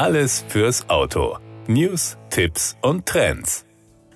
Alles fürs Auto. News, Tipps und Trends.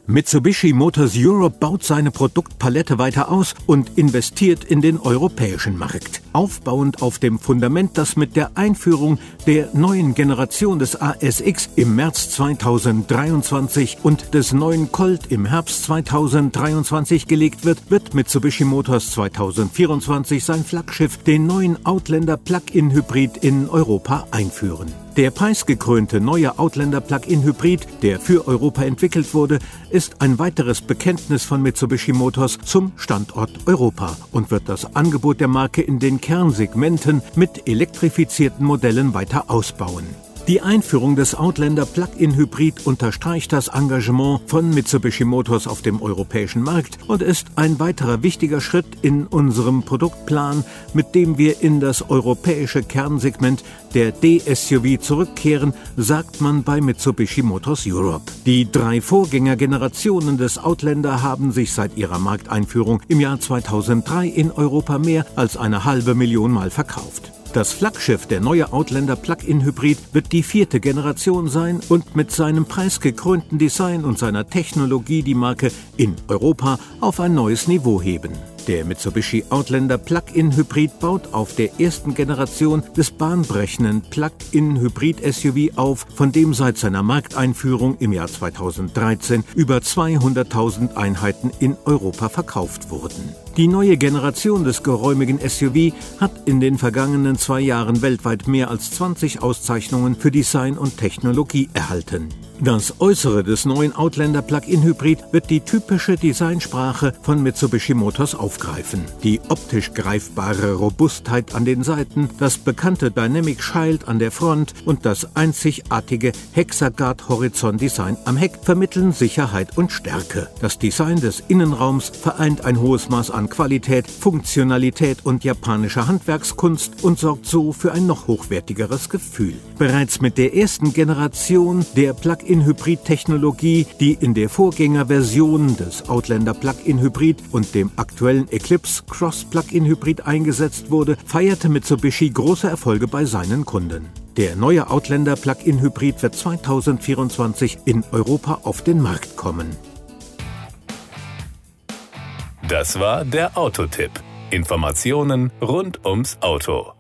Mitsubishi Motors Europe baut seine Produktpalette weiter aus und investiert in den europäischen Markt. Aufbauend auf dem Fundament, das mit der Einführung der neuen Generation des ASX im März 2023 und des neuen Colt im Herbst 2023 gelegt wird, wird Mitsubishi Motors 2024 sein Flaggschiff, den neuen Outlander Plug-in Hybrid in Europa einführen. Der preisgekrönte neue Outlander Plug-in Hybrid, der für Europa entwickelt wurde, ist ein weiteres Bekenntnis von Mitsubishi Motors zum Standort Europa und wird das Angebot der Marke in den Kernsegmenten mit elektrifizierten Modellen weiter ausbauen. Die Einführung des Outlander Plug-in Hybrid unterstreicht das Engagement von Mitsubishi Motors auf dem europäischen Markt und ist ein weiterer wichtiger Schritt in unserem Produktplan, mit dem wir in das europäische Kernsegment der D-SUV zurückkehren, sagt man bei Mitsubishi Motors Europe. Die drei Vorgängergenerationen des Outlander haben sich seit ihrer Markteinführung im Jahr 2003 in Europa mehr als eine halbe Million Mal verkauft. Das Flaggschiff der neue Outlander Plug-in Hybrid wird die vierte Generation sein und mit seinem preisgekrönten Design und seiner Technologie die Marke in Europa auf ein neues Niveau heben. Der Mitsubishi Outlander Plug-in Hybrid baut auf der ersten Generation des bahnbrechenden Plug-in Hybrid SUV auf, von dem seit seiner Markteinführung im Jahr 2013 über 200.000 Einheiten in Europa verkauft wurden. Die neue Generation des geräumigen SUV hat in den vergangenen zwei Jahren weltweit mehr als 20 Auszeichnungen für Design und Technologie erhalten. Das Äußere des neuen Outlander Plug-in Hybrid wird die typische Designsprache von Mitsubishi Motors aufgreifen. Die optisch greifbare Robustheit an den Seiten, das bekannte Dynamic Shield an der Front und das einzigartige Hexagard Horizon Design am Heck vermitteln Sicherheit und Stärke. Das Design des Innenraums vereint ein hohes Maß an Qualität, Funktionalität und japanischer Handwerkskunst und sorgt so für ein noch hochwertigeres Gefühl. Bereits mit der ersten Generation der Plug Plug-in-Hybrid-Technologie, die in der Vorgängerversion des Outlander Plug-in Hybrid und dem aktuellen Eclipse Cross Plug-in Hybrid eingesetzt wurde, feierte Mitsubishi große Erfolge bei seinen Kunden. Der neue Outlander Plug-in Hybrid wird 2024 in Europa auf den Markt kommen. Das war der Autotipp. Informationen rund ums Auto.